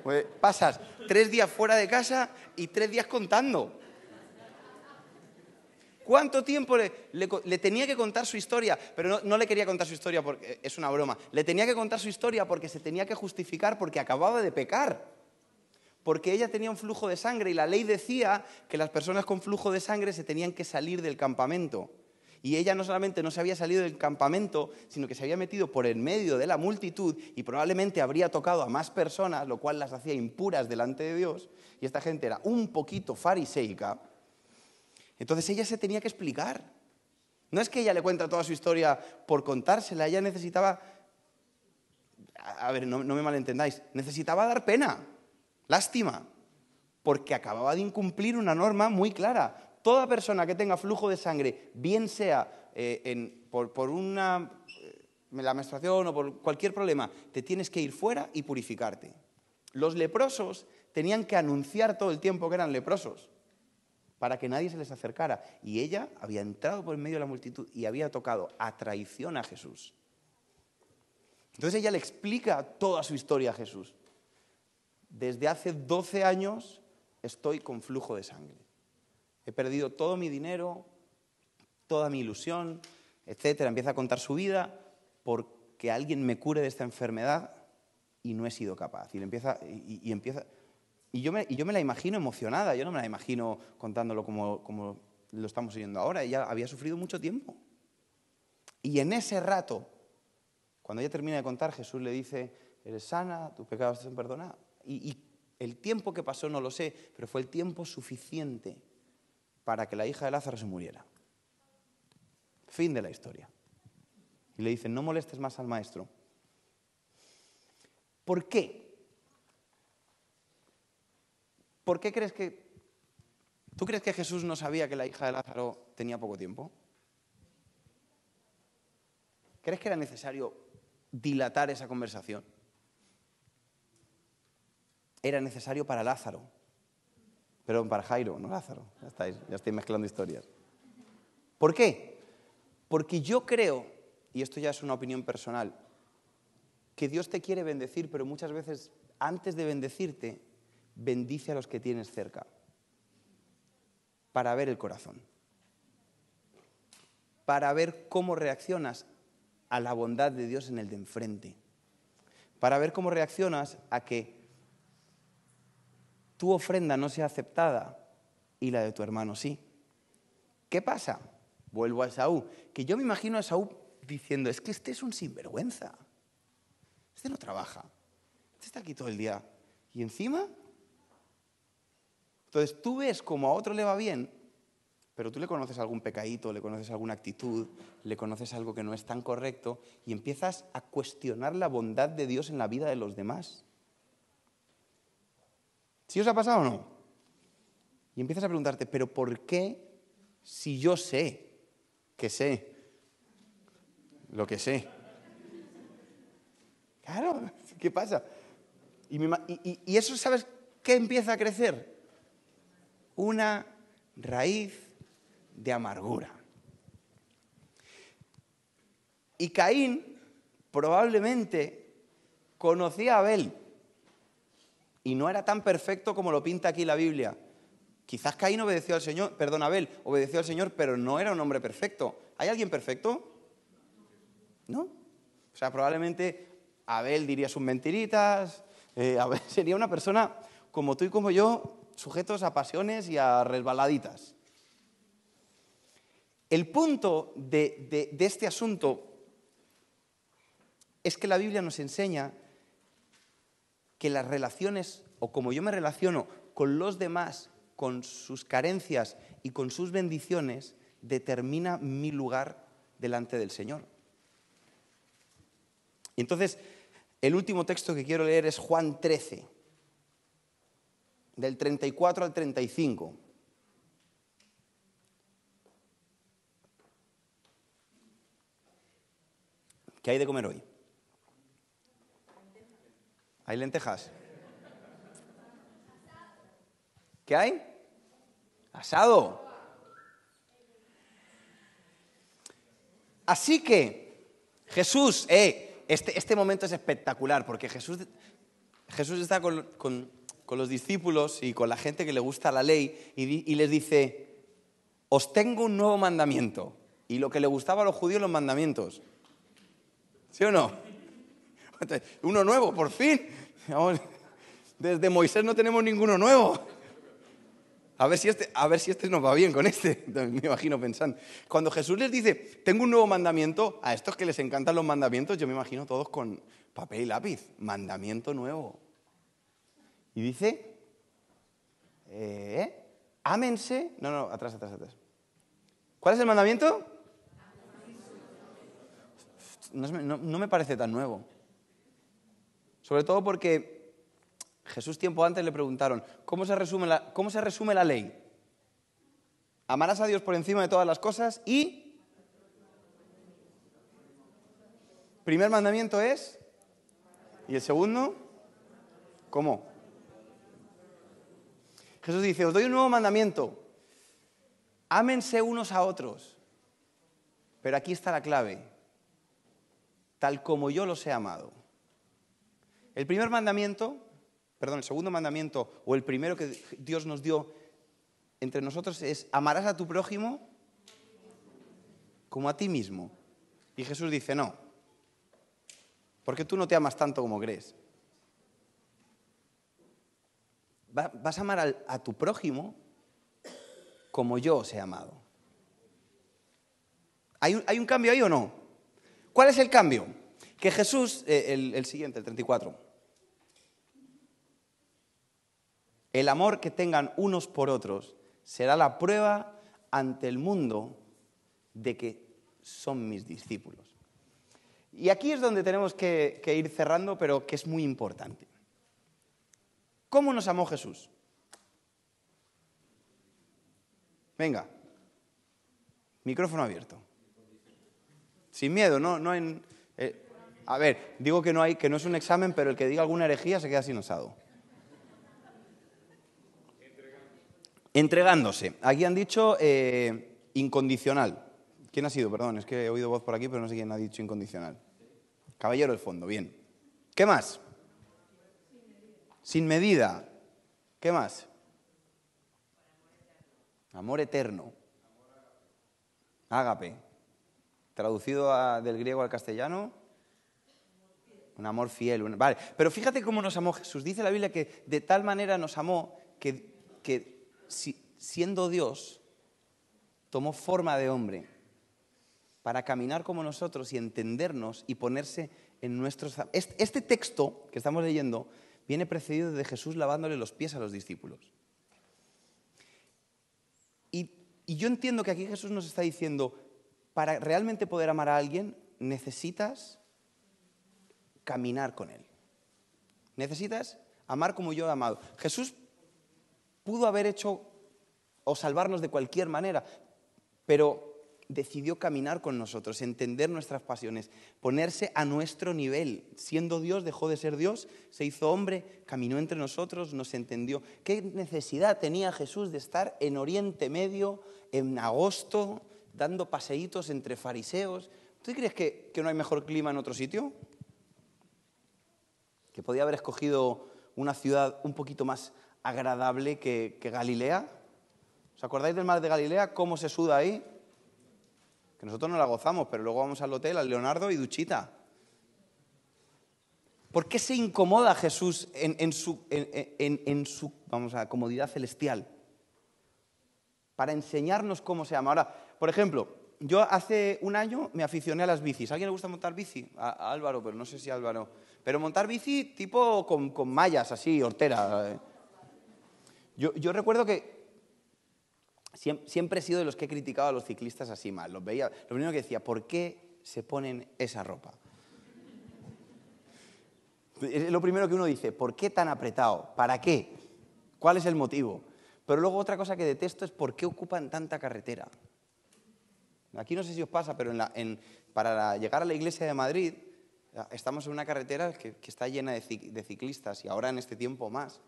Pues pasas tres días fuera de casa y tres días contando. ¿Cuánto tiempo le, tenía que contar su historia? Pero no, no, le quería contar su historia porque es una broma. Le tenía que contar su historia porque se tenía que justificar porque acababa de pecar. Porque ella tenía un flujo de sangre y la ley decía que las personas con flujo de sangre se tenían que salir del campamento. Y ella no solamente no se había salido del campamento, sino que se había metido por el medio de la multitud y probablemente habría tocado a más personas, lo cual las hacía impuras delante de Dios. Y esta gente era un poquito fariseica. Entonces ella se tenía que explicar. No es que ella le cuenta toda su historia por contársela, ella necesitaba, a ver, no me malentendáis, necesitaba dar pena, lástima, porque acababa de incumplir una norma muy clara. Toda persona que tenga flujo de sangre, bien sea eh, por, una, eh, la menstruación o por cualquier problema, te tienes que ir fuera y purificarte. Los leprosos tenían que anunciar todo el tiempo que eran leprosos para que nadie se les acercara. Y ella había entrado por el medio de la multitud y había tocado a traición a Jesús. Entonces ella le explica toda su historia a Jesús. Desde hace 12 años estoy con flujo de sangre. He perdido todo mi dinero, toda mi ilusión, etcétera. Empieza a contar su vida porque alguien me cure de esta enfermedad y no he sido capaz. Y, empieza, y, empieza, y, yo me, y yo me la imagino emocionada, yo no me la imagino contándolo como, como lo estamos oyendo ahora. Ella había sufrido mucho tiempo. Y en ese rato, cuando ella termina de contar, Jesús le dice, eres sana, tus pecados están perdonados. Y, el tiempo que pasó no lo sé, pero fue el tiempo suficiente para que la hija de Lázaro se muriera. Fin de la historia. Y le dicen, no molestes más al maestro. ¿Por qué? ¿Por qué crees que... ¿Tú crees que Jesús no sabía que la hija de Lázaro tenía poco tiempo? ¿Crees que era necesario dilatar esa conversación? Era necesario para Lázaro. Perdón, para Jairo, no Lázaro. Ya, estáis, ya mezclando historias. ¿Por qué? Porque yo creo, y esto ya es una opinión personal, que Dios te quiere bendecir, pero muchas veces antes de bendecirte, bendice a los que tienes cerca para ver el corazón, para ver cómo reaccionas a la bondad de Dios en el de enfrente, para ver cómo reaccionas a que tu ofrenda no sea aceptada y la de tu hermano sí. ¿Qué pasa? Vuelvo a Esaú, que yo me imagino a Esaú diciendo, es que este es un sinvergüenza, este no trabaja, este está aquí todo el día. Y encima, entonces tú ves como a otro le va bien, pero tú le conoces algún pecadito, le conoces alguna actitud, le conoces algo que no es tan correcto y empiezas a cuestionar la bondad de Dios en la vida de los demás. ¿Sí os ha pasado o no? Y empiezas a preguntarte, ¿pero por qué si yo sé que sé lo que sé? Claro, ¿qué pasa? Y, eso, ¿sabes qué empieza a crecer? Una raíz de amargura. Y Caín probablemente conocía a Abel y no era tan perfecto como lo pinta aquí la Biblia. Quizás Caín obedeció al Señor, perdón, Abel obedeció al Señor, pero no era un hombre perfecto. ¿Hay alguien perfecto? ¿No? O sea, probablemente Abel diría sus mentiritas, eh, Abel sería una persona como tú y como yo, sujetos a pasiones y a resbaladitas. El punto de, de este asunto es que la Biblia nos enseña que las relaciones, o como yo me relaciono con los demás, con sus carencias y con sus bendiciones, determina mi lugar delante del Señor. Y entonces, el último texto que quiero leer es Juan 13, del 34 al 35. ¿Qué hay de comer hoy? ¿Hay lentejas? ¿Qué hay? Asado. Así que Jesús, eh, este, este, momento es espectacular porque Jesús, Jesús está con, los discípulos y con la gente que le gusta la ley y, y les dice, os tengo un nuevo mandamiento. Y lo que le gustaba a los judíos los mandamientos. ¿Sí o no? Uno nuevo, por fin. Desde Moisés no tenemos ninguno nuevo. A ver, si este, a ver si este nos va bien con este, me imagino pensando. Cuando Jesús les dice, tengo un nuevo mandamiento, a estos que les encantan los mandamientos, yo me imagino todos con papel y lápiz, mandamiento nuevo. Y dice, eh, ámense, no, no, atrás, atrás, atrás. ¿Cuál es el mandamiento? no me parece tan nuevo. Sobre todo porque Jesús tiempo antes le preguntaron, ¿cómo se resume la, cómo se resume la ley? Amarás a Dios por encima de todas las cosas y... Primer mandamiento es... ¿Y el segundo? ¿Cómo? Jesús dice, os doy un nuevo mandamiento. Ámense unos a otros. Pero aquí está la clave. Tal como yo los he amado. El primer mandamiento, perdón, el segundo mandamiento o el primero que Dios nos dio entre nosotros es amarás a tu prójimo como a ti mismo. Y Jesús dice, no, porque tú no te amas tanto como crees. Vas a amar a tu prójimo como yo os he amado. ¿Hay un, cambio ahí o no? ¿Cuál es el cambio? Que Jesús, eh, el siguiente, el 34, El amor que tengan unos por otros será la prueba ante el mundo de que son mis discípulos. Y aquí es donde tenemos que, ir cerrando, pero que es muy importante. ¿Cómo nos amó Jesús? Venga, micrófono abierto. Sin miedo, no, no en. Eh, a ver, digo que no hay, que no es un examen, pero el que diga alguna herejía se queda sin osado. Entregándose. Aquí han dicho eh, incondicional. ¿Quién ha sido? Perdón, es que he oído voz por aquí, pero no sé quién ha dicho incondicional. Caballero del fondo, bien. ¿Qué más? Sin medida. ¿Qué más? Amor eterno. Ágape. Traducido del griego al castellano. Un amor fiel. Vale, pero fíjate cómo nos amó Jesús. Dice la Biblia que de tal manera nos amó que, que siendo Dios, tomó forma de hombre para caminar como nosotros y entendernos y ponerse en nuestros... Este texto que estamos leyendo viene precedido de Jesús lavándole los pies a los discípulos. Y, y yo entiendo que aquí Jesús nos está diciendo, para realmente poder amar a alguien, necesitas caminar con él. Necesitas amar como yo he amado. Jesús pudo haber hecho o salvarnos de cualquier manera, pero decidió caminar con nosotros, entender nuestras pasiones, ponerse a nuestro nivel. Siendo Dios, dejó de ser Dios, se hizo hombre, caminó entre nosotros, nos entendió. ¿Qué necesidad tenía Jesús de estar en Oriente Medio, en agosto, dando paseitos entre fariseos? ¿Tú crees que, no hay mejor clima en otro sitio? ¿Que podía haber escogido una ciudad un poquito más agradable que, Galilea? ¿Os acordáis del mar de Galilea? ¿Cómo se suda ahí? Que nosotros no la gozamos, pero luego vamos al hotel, al Leonardo y duchita. ¿Por qué se incomoda Jesús en, su, en, su, vamos a, comodidad celestial? Para enseñarnos cómo se ama. Ahora, por ejemplo, yo hace un año me aficioné a las bicis. ¿A alguien le gusta montar bici? A, Álvaro, pero no sé si Álvaro. Pero montar bici tipo con, con mallas así, hortera. Yo, recuerdo que siempre he sido de los que he criticado a los ciclistas así mal. Los veía, lo primero que decía, ¿por qué se ponen esa ropa? Es lo primero que uno dice, ¿por qué tan apretado? ¿Para qué? ¿Cuál es el motivo? Pero luego otra cosa que detesto es por qué ocupan tanta carretera. Aquí no sé si os pasa, pero para llegar a la iglesia de Madrid estamos en una carretera que, está llena de, ciclistas y ahora en este tiempo más.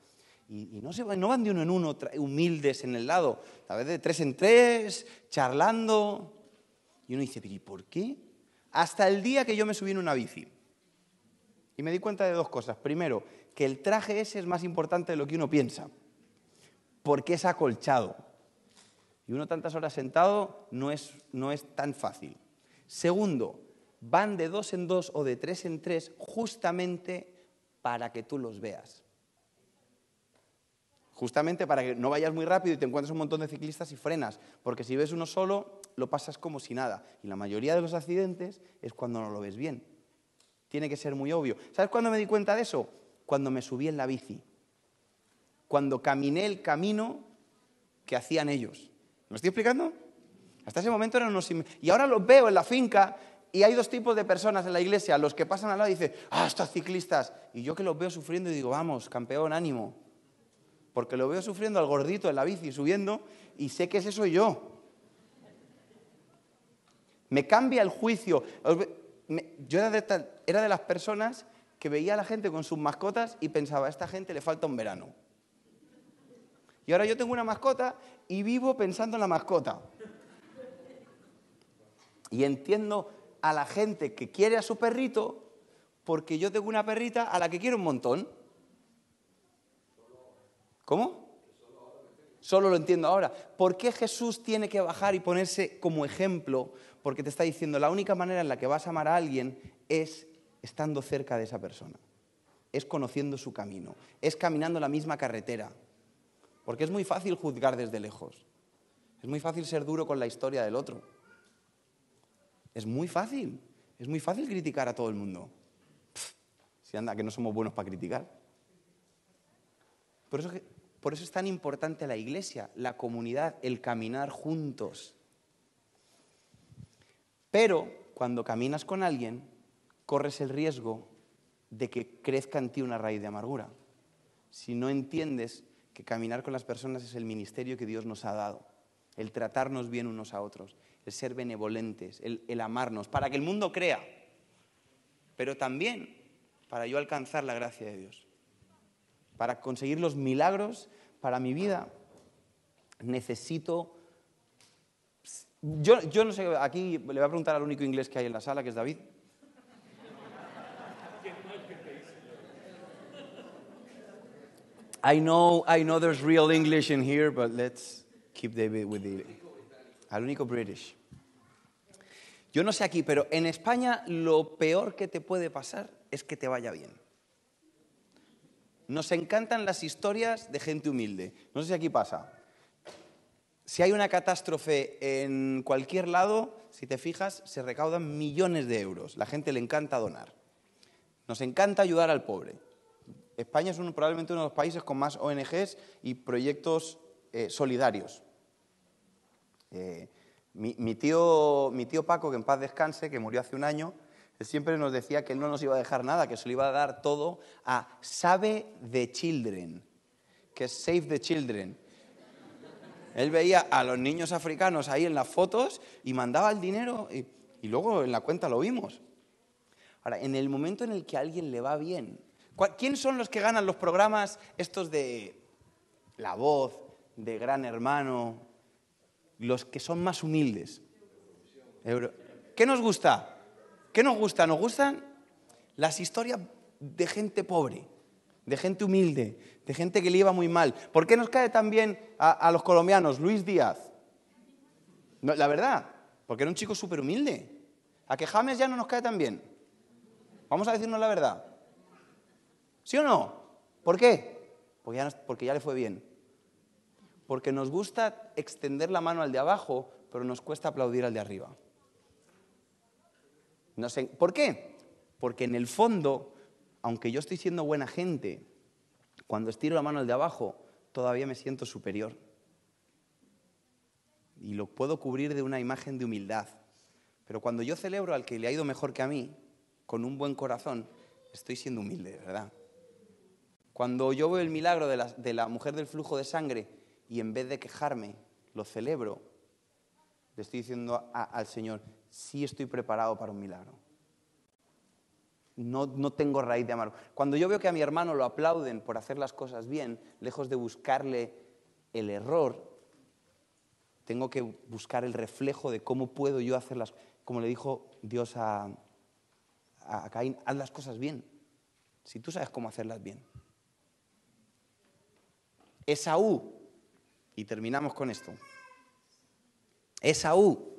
Y, no, se, no van de uno en uno humildes en el lado, a veces de tres en tres, charlando. Y uno dice, ¿y por qué? Hasta el día que yo me subí en una bici. Y me di cuenta de dos cosas. Primero, que el traje ese es más importante de lo que uno piensa, porque es acolchado. Y uno tantas horas sentado no es, no es tan fácil. Segundo, van de dos en dos o de tres en tres justamente para que tú los veas. Justamente para que no vayas muy rápido y te encuentres un montón de ciclistas y frenas, porque si ves uno solo, lo pasas como si nada. Y la mayoría de los accidentes es cuando no lo ves bien. Tiene que ser muy obvio. ¿Sabes cuándo me di cuenta de eso? Cuando me subí en la bici. Cuando caminé el camino que hacían ellos. ¿Me estoy explicando? Hasta ese momento eran unos... Y ahora los veo en la finca y hay dos tipos de personas en la iglesia. Los que pasan al lado y dicen, ah, estos ciclistas. Y yo que los veo sufriendo y digo, vamos, campeón, ánimo. Porque lo veo sufriendo al gordito en la bici subiendo y sé que ese soy yo. Me cambia el juicio yo era de, las personas que veía a la gente con sus mascotas y pensaba, a esta gente le falta un verano. Y ahora yo tengo una mascota y vivo pensando en la mascota. Y entiendo a la gente que quiere a su perrito porque yo tengo una perrita a la que quiero un montón. ¿Cómo? Solo lo entiendo ahora. ¿Por qué Jesús tiene que bajar y ponerse como ejemplo porque te está diciendo la única manera en la que vas a amar a alguien es estando cerca de esa persona, es conociendo su camino, es caminando la misma carretera, porque es muy fácil juzgar desde lejos, es muy fácil ser duro con la historia del otro, es muy fácil, es muy fácil criticar a todo el mundo. si anda, que no somos buenos para criticar. Por eso, por eso es tan importante la iglesia, la comunidad, el caminar juntos. Pero cuando caminas con alguien, corres el riesgo de que crezca en ti una raíz de amargura. Si no entiendes que caminar con las personas es el ministerio que Dios nos ha dado, el tratarnos bien unos a otros, el ser benevolentes, el, amarnos, para que el mundo crea, pero también para yo alcanzar la gracia de Dios, para conseguir los milagros para mi vida, necesito yo, yo no sé, aquí le voy a preguntar al único inglés que hay en la sala, que es David. I know, I know there's real English in here, but let's keep David with the... Al único British. Yo no sé aquí, pero en España lo peor que te puede pasar es que te vaya bien. Nos encantan las historias de gente humilde. No sé si aquí pasa. Si hay una catástrofe en cualquier lado, si te fijas, se recaudan millones de euros. La gente le encanta donar. Nos encanta ayudar al pobre. España es probablemente uno de los países con más ONGs y proyectos eh, solidarios. Eh, mi, tío, mi tío Paco, que en paz descanse, que murió hace un año, él siempre nos decía que él no nos iba a dejar nada, que se lo iba a dar todo a Save the Children, que es Save the Children él veía a los niños africanos ahí en las fotos y mandaba el dinero y, luego en la cuenta lo vimos. Ahora, en el momento en el que a alguien le va bien, ¿quién son los que ganan los programas estos de La Voz, de Gran Hermano, los que son más humildes? ¿Qué nos gusta? ¿Qué nos gusta? Nos gustan las historias de gente pobre de gente humilde, de gente que le iba muy mal. ¿Por qué nos cae tan bien a, los colombianos Luis Díaz? la verdad, porque era un chico súper humilde. ¿A que James ya no nos cae tan bien? Vamos a decirnos la verdad. ¿Sí o no? ¿Por qué? Porque ya, porque ya le fue bien. Porque nos gusta extender la mano al de abajo pero nos cuesta aplaudir al de arriba. No sé, ¿Por qué? Porque en el fondo, aunque yo estoy siendo buena gente, cuando estiro la mano al de abajo, todavía me siento superior. Y lo puedo cubrir de una imagen de humildad. Pero cuando yo celebro al que le ha ido mejor que a mí, con un buen corazón, estoy siendo humilde, ¿verdad? Cuando yo veo el milagro de la, de la mujer del flujo de sangre y en vez de quejarme, lo celebro, le estoy diciendo al Señor, sí estoy preparado para un milagro. No, no, tengo raíz de amargo. Cuando yo veo que a mi hermano lo aplauden por hacer las cosas bien, lejos de buscarle el error, tengo que buscar el reflejo de cómo puedo yo hacerlas. Como le dijo Dios a, a Caín, haz las cosas bien. Si tú sabes cómo hacerlas bien. Esaú, y terminamos con esto. Esaú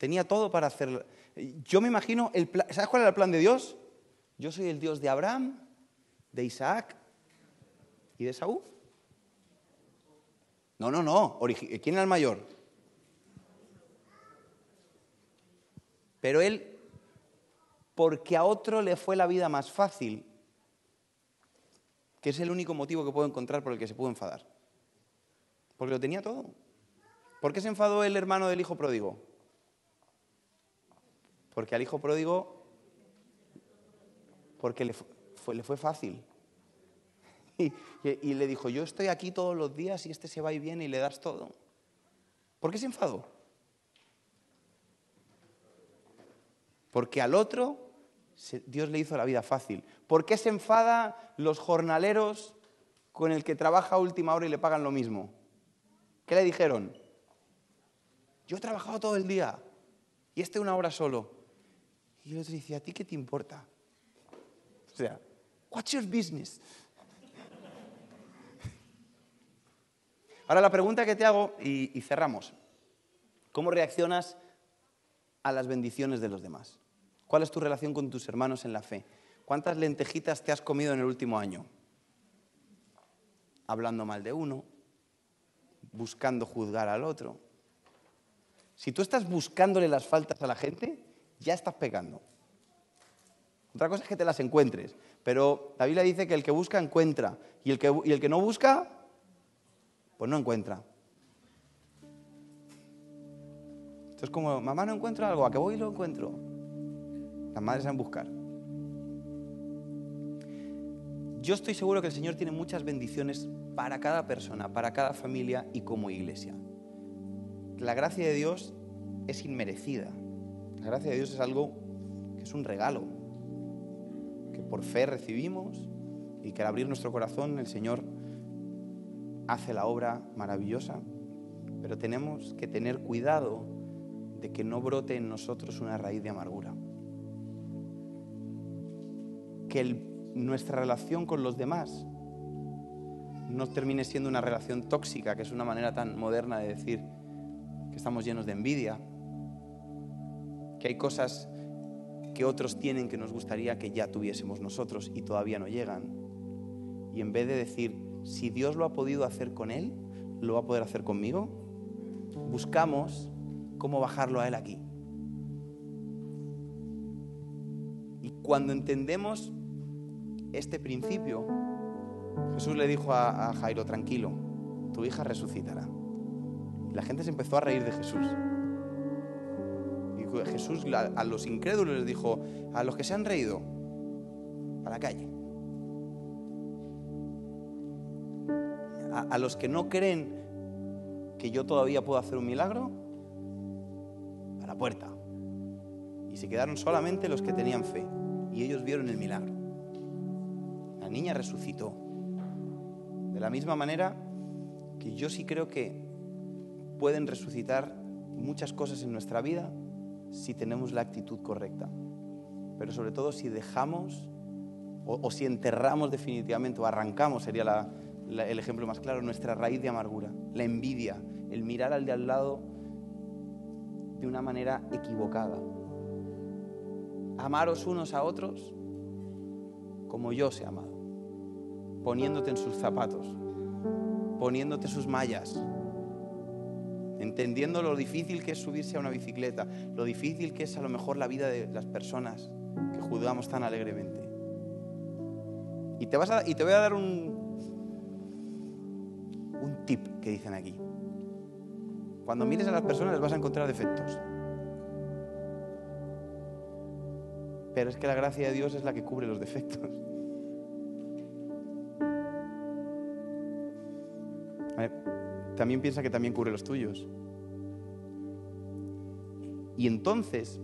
tenía todo para hacer. Yo me imagino, el ¿sabes cuál era el plan de Dios? Yo soy el Dios de Abraham, de Isaac y de Esaú. No, no, no. ¿Quién era el mayor? Pero él, porque a otro le fue la vida más fácil, que es el único motivo que puedo encontrar por el que se pudo enfadar. Porque lo tenía todo. ¿Por qué se enfadó el hermano del hijo pródigo? Porque al hijo pródigo, porque le fue, fácil. Y, y, le dijo, yo estoy aquí todos los días y este se va y viene y le das todo. ¿Por qué se enfadó? Porque al otro Dios le hizo la vida fácil. ¿Por qué se enfada los jornaleros con el que trabaja a última hora y le pagan lo mismo? ¿Qué le dijeron? Yo he trabajado todo el día y este una hora solo. Y el otro dice, ¿a ti qué te importa? O sea, what's your business? Ahora la pregunta que te hago y, y cerramos. ¿Cómo reaccionas a las bendiciones de los demás? ¿Cuál es tu relación con tus hermanos en la fe? ¿Cuántas lentejitas te has comido en el último año? Hablando mal de uno, buscando juzgar al otro, si tú estás buscándole las faltas a la gente, ya estás pecando. Otra cosa es que te las encuentres, pero la Biblia dice que el que busca encuentra y el que, no busca, pues no encuentra. Esto es como, mamá no encuentro algo, a qué voy y lo encuentro. Las madres saben buscar. Yo estoy seguro que el Señor tiene muchas bendiciones para cada persona, para cada familia y como iglesia la gracia de Dios es inmerecida. La gracia de Dios es algo que es un regalo, que por fe recibimos y que al abrir nuestro corazón el Señor hace la obra maravillosa, pero tenemos que tener cuidado de que no brote en nosotros una raíz de amargura. Que nuestra relación con los demás no termine siendo una relación tóxica, que es una manera tan moderna de decir, que estamos llenos de envidia, que hay cosas que otros tienen que nos gustaría que ya tuviésemos nosotros y todavía no llegan. Y en vez de decir, si Dios lo ha podido hacer con él, lo va a poder hacer conmigo, buscamos cómo bajarlo a él aquí. Y cuando entendemos este principio, Jesús le dijo a, Jairo, tranquilo, tu hija resucitará. Y la gente se empezó a reír de Jesús. Jesús a los incrédulos les dijo, a los que se han reído, a la calle. A, los que no creen que yo todavía puedo hacer un milagro, a la puerta. Y se quedaron solamente los que tenían fe. Y ellos vieron el milagro. La niña resucitó. De la misma manera que yo sí creo que pueden resucitar muchas cosas en nuestra vida si tenemos la actitud correcta. Pero sobre todo si dejamos o, si enterramos definitivamente o arrancamos, sería el ejemplo más claro, nuestra raíz de amargura, la envidia, el mirar al de al lado de una manera equivocada. Amaros unos a otros como yo os he amado, poniéndote en sus zapatos, poniéndote sus mallas, entendiendo lo difícil que es subirse a una bicicleta, lo difícil que es a lo mejor la vida de las personas que juzgamos tan alegremente. Y te, vas y te voy a dar un, un tip que dicen aquí. Cuando mires a las personas les vas a encontrar defectos. Pero es que la gracia de Dios es la que cubre los defectos. también piensa que también cubre los tuyos. Y entonces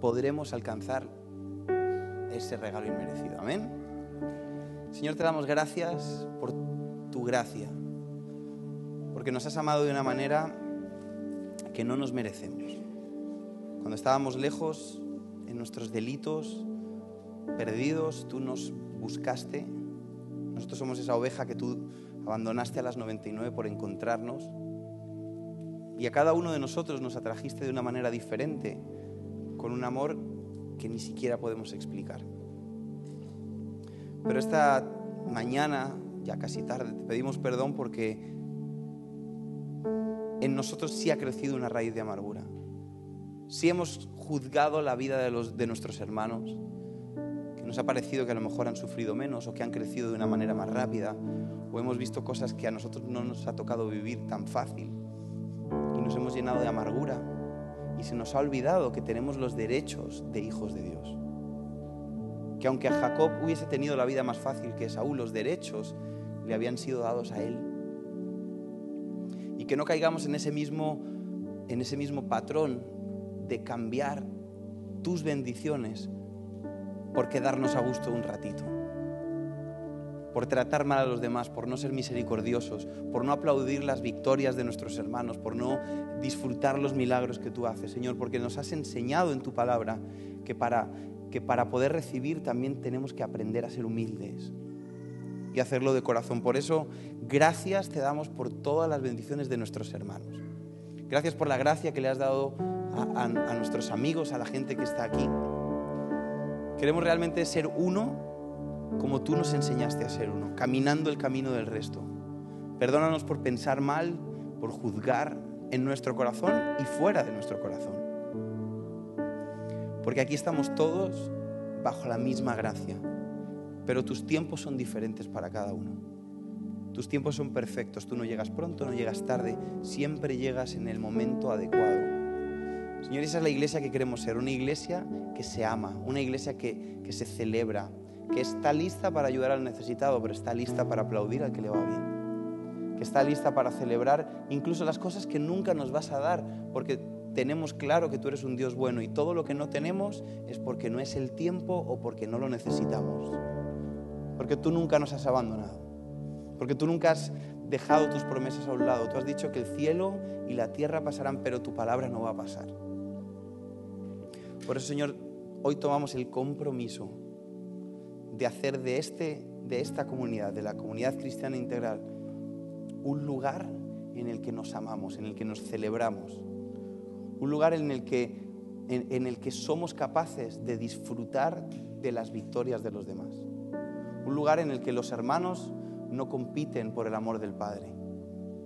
podremos alcanzar ese regalo inmerecido. Amén. Señor, te damos gracias por tu gracia, porque nos has amado de una manera que no nos merecemos. Cuando estábamos lejos en nuestros delitos, perdidos, tú nos buscaste. Nosotros somos esa oveja que tú abandonaste a las 99 por encontrarnos. Y a cada uno de nosotros nos atrajiste de una manera diferente, con un amor que ni siquiera podemos explicar. Pero esta mañana, ya casi tarde, te pedimos perdón porque en nosotros sí ha crecido una raíz de amargura. Sí hemos juzgado la vida de, los, de nuestros hermanos, que nos ha parecido que a lo mejor han sufrido menos o que han crecido de una manera más rápida hemos visto cosas que a nosotros no nos ha tocado vivir tan fácil y nos hemos llenado de amargura y se nos ha olvidado que tenemos los derechos de hijos de Dios. Que aunque a Jacob hubiese tenido la vida más fácil que Saúl, los derechos le habían sido dados a él. Y que no caigamos en ese mismo, en ese mismo patrón de cambiar tus bendiciones por quedarnos a gusto un ratito por tratar mal a los demás, por no ser misericordiosos, por no aplaudir las victorias de nuestros hermanos, por no disfrutar los milagros que tú haces, Señor, porque nos has enseñado en tu palabra que para, que para poder recibir también tenemos que aprender a ser humildes y hacerlo de corazón. Por eso, gracias te damos por todas las bendiciones de nuestros hermanos. Gracias por la gracia que le has dado a, a nuestros amigos, a la gente que está aquí. Queremos realmente ser uno como tú nos enseñaste a ser uno, caminando el camino del resto. Perdónanos por pensar mal, por juzgar en nuestro corazón y fuera de nuestro corazón. Porque aquí estamos todos bajo la misma gracia, pero tus tiempos son diferentes para cada uno. Tus tiempos son perfectos, tú no llegas pronto, no llegas tarde, siempre llegas en el momento adecuado. Señor, esa es la iglesia que queremos ser, una iglesia que se ama, una iglesia que, que se celebra, que está lista para ayudar al necesitado, pero está lista para aplaudir al que le va bien. Que está lista para celebrar incluso las cosas que nunca nos vas a dar, porque tenemos claro que tú eres un Dios bueno y todo lo que no tenemos es porque no es el tiempo o porque no lo necesitamos. Porque tú nunca nos has abandonado. Porque tú nunca has dejado tus promesas a un lado. Tú has dicho que el cielo y la tierra pasarán, pero tu palabra no va a pasar. Por eso, Señor, hoy tomamos el compromiso de hacer de, este, de esta comunidad, de la comunidad cristiana integral, un lugar en el que nos amamos, en el que nos celebramos, un lugar en el que, en, el que somos capaces de disfrutar de las victorias de los demás, un lugar en el que los hermanos no compiten por el amor del Padre,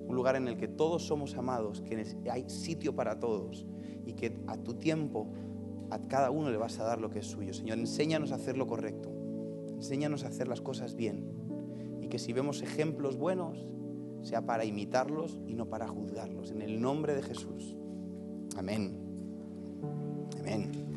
un lugar en el que todos somos amados, que hay sitio para todos y que a tu tiempo a cada uno le vas a dar lo que es suyo. Señor, enséñanos a hacer lo correcto. Enséñanos a hacer las cosas bien y que si vemos ejemplos buenos, sea para imitarlos y no para juzgarlos. En el nombre de Jesús. Amén. Amén.